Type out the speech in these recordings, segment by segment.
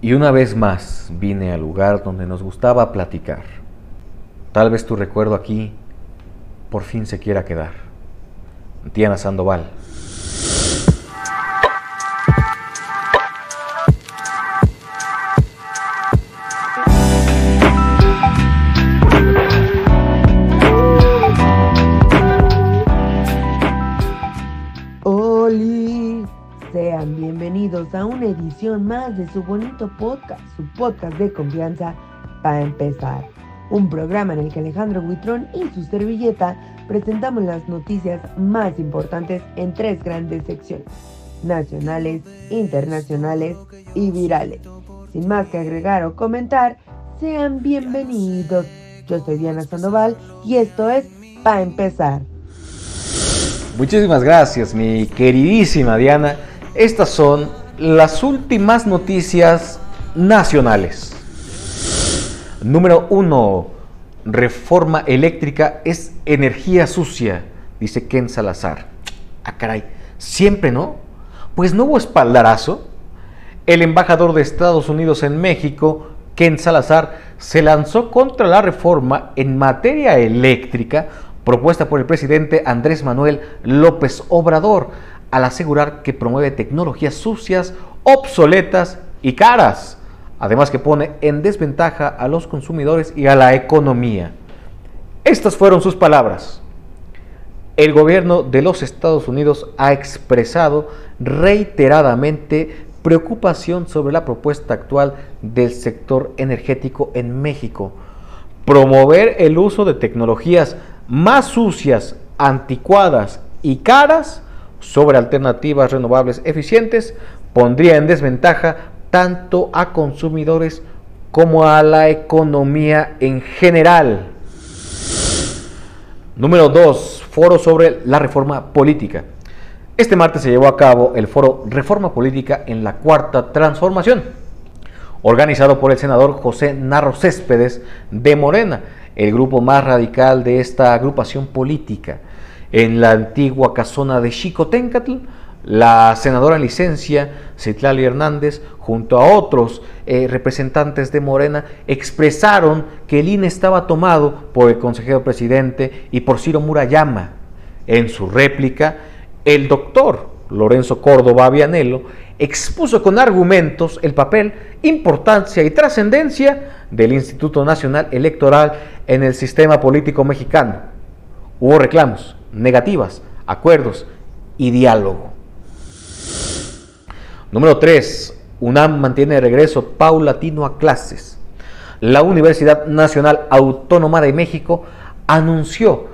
Y una vez más vine al lugar donde nos gustaba platicar. Tal vez tu recuerdo aquí por fin se quiera quedar. Diana Sandoval. A una edición más de su bonito podcast, su podcast de confianza para empezar. Un programa en el que Alejandro Huitrón y su servilleta presentamos las noticias más importantes en tres grandes secciones, nacionales, internacionales y virales. Sin más que agregar o comentar, sean bienvenidos. Yo soy Diana Sandoval y esto es para empezar. Muchísimas gracias, mi queridísima Diana. Estas son las últimas noticias nacionales. Número uno, reforma eléctrica es energía sucia, dice Ken Salazar. Ah, caray, siempre no. Pues no hubo espaldarazo. El embajador de Estados Unidos en México, Ken Salazar, se lanzó contra la reforma en materia eléctrica propuesta por el presidente Andrés Manuel López Obrador al asegurar que promueve tecnologías sucias, obsoletas y caras, además que pone en desventaja a los consumidores y a la economía. Estas fueron sus palabras. El gobierno de los Estados Unidos ha expresado reiteradamente preocupación sobre la propuesta actual del sector energético en México. Promover el uso de tecnologías más sucias, anticuadas y caras sobre alternativas renovables eficientes pondría en desventaja tanto a consumidores como a la economía en general. Número 2. Foro sobre la reforma política. Este martes se llevó a cabo el foro Reforma Política en la Cuarta Transformación, organizado por el senador José Narro Céspedes de Morena, el grupo más radical de esta agrupación política en la antigua casona de Xicoténcatl, la senadora en licencia, Citlali Hernández, junto a otros eh, representantes de Morena, expresaron que el INE estaba tomado por el consejero presidente y por Ciro Murayama. En su réplica, el doctor Lorenzo Córdoba Vianello expuso con argumentos el papel, importancia y trascendencia del Instituto Nacional Electoral en el sistema político mexicano. Hubo reclamos, negativas, acuerdos y diálogo. Número 3. UNAM mantiene regreso paulatino a clases. La Universidad Nacional Autónoma de México anunció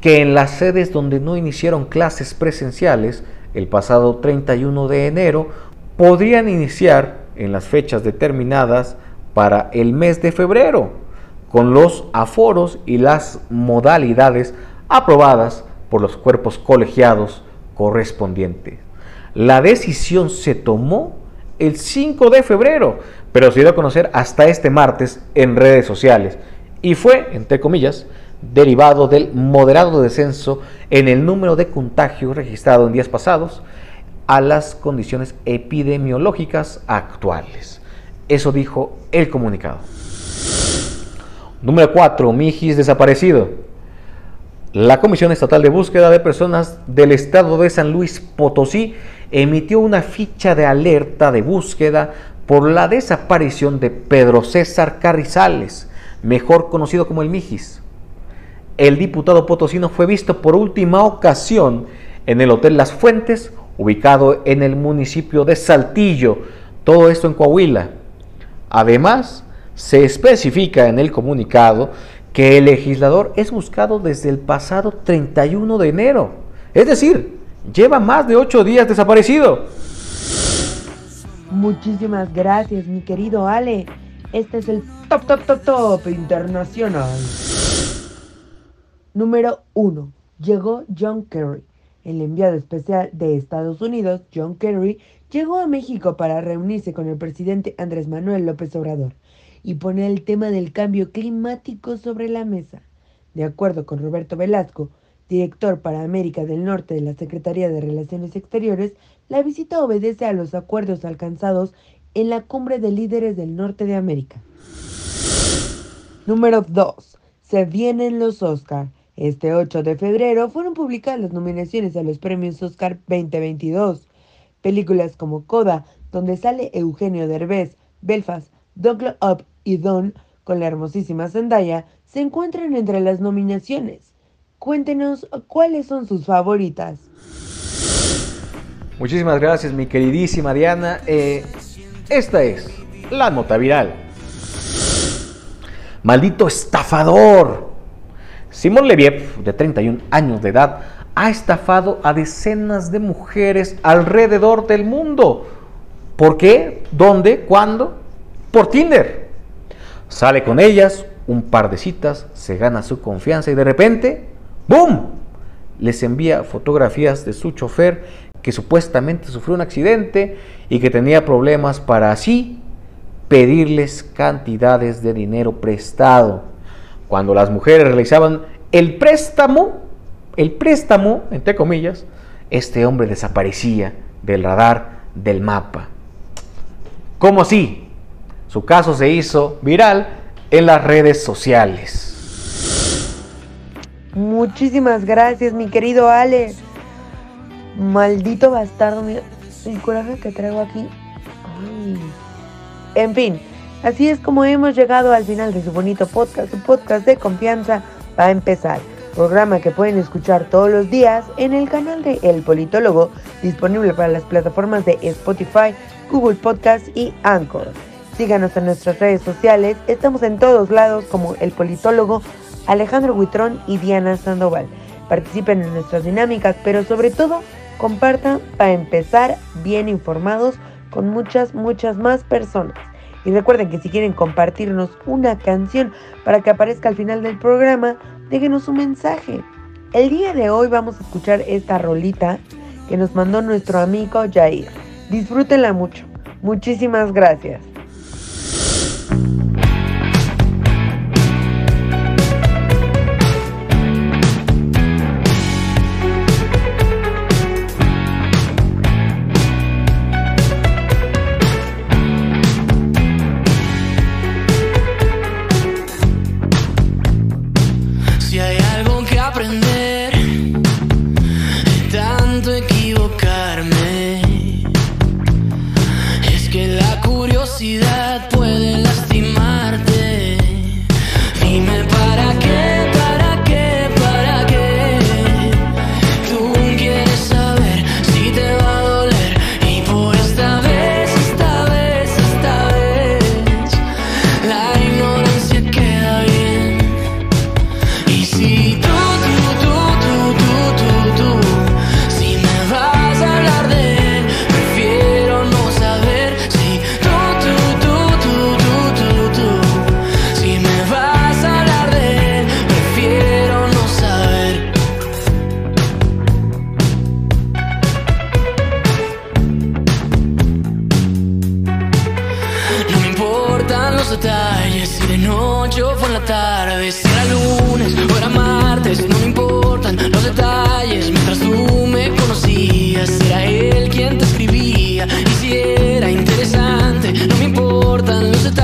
que en las sedes donde no iniciaron clases presenciales el pasado 31 de enero podrían iniciar en las fechas determinadas para el mes de febrero, con los aforos y las modalidades aprobadas por los cuerpos colegiados correspondientes. La decisión se tomó el 5 de febrero, pero se dio a conocer hasta este martes en redes sociales y fue, entre comillas, derivado del moderado descenso en el número de contagios registrado en días pasados a las condiciones epidemiológicas actuales. Eso dijo el comunicado. Número 4. Mijis desaparecido. La Comisión Estatal de Búsqueda de Personas del Estado de San Luis Potosí emitió una ficha de alerta de búsqueda por la desaparición de Pedro César Carrizales, mejor conocido como el Mijis. El diputado potosino fue visto por última ocasión en el Hotel Las Fuentes, ubicado en el municipio de Saltillo, todo esto en Coahuila. Además, se especifica en el comunicado que el legislador es buscado desde el pasado 31 de enero. Es decir, lleva más de ocho días desaparecido. Muchísimas gracias, mi querido Ale. Este es el top, top, top, top internacional. Número 1. Llegó John Kerry. El enviado especial de Estados Unidos, John Kerry, llegó a México para reunirse con el presidente Andrés Manuel López Obrador y poner el tema del cambio climático sobre la mesa. De acuerdo con Roberto Velasco, director para América del Norte de la Secretaría de Relaciones Exteriores, la visita obedece a los acuerdos alcanzados en la cumbre de líderes del norte de América. Número 2. Se vienen los Oscar. Este 8 de febrero fueron publicadas las nominaciones a los premios Oscar 2022. Películas como Coda, donde sale Eugenio Derbez, Belfast, Douglas Up y Don, con la hermosísima Zendaya, se encuentran entre las nominaciones. Cuéntenos cuáles son sus favoritas. Muchísimas gracias, mi queridísima Diana. Eh, esta es la nota viral. Maldito estafador. Simón Leviev, de 31 años de edad, ha estafado a decenas de mujeres alrededor del mundo. ¿Por qué? ¿Dónde? ¿Cuándo? Por Tinder. Sale con ellas, un par de citas, se gana su confianza y de repente, ¡boom! Les envía fotografías de su chofer que supuestamente sufrió un accidente y que tenía problemas para así pedirles cantidades de dinero prestado. Cuando las mujeres realizaban el préstamo, el préstamo, entre comillas, este hombre desaparecía del radar del mapa. ¿Cómo así? Su caso se hizo viral en las redes sociales. Muchísimas gracias, mi querido Ale. Maldito bastardo, mira el coraje que traigo aquí. En fin, así es como hemos llegado al final de su bonito podcast, su podcast de confianza va a empezar. Programa que pueden escuchar todos los días en el canal de El Politólogo, disponible para las plataformas de Spotify, Google Podcast y Anchor. Síganos en nuestras redes sociales, estamos en todos lados como El Politólogo, Alejandro Huitrón y Diana Sandoval. Participen en nuestras dinámicas, pero sobre todo Compartan para empezar bien informados con muchas, muchas más personas. Y recuerden que si quieren compartirnos una canción para que aparezca al final del programa, déjenos un mensaje. El día de hoy vamos a escuchar esta rolita que nos mandó nuestro amigo Jair. Disfrútenla mucho. Muchísimas gracias. Si de noche o por la tarde Si era lunes o era martes No me importan los detalles. Mientras tú me conocías Era él quien te escribía. Y si era interesante No me importan los detalles.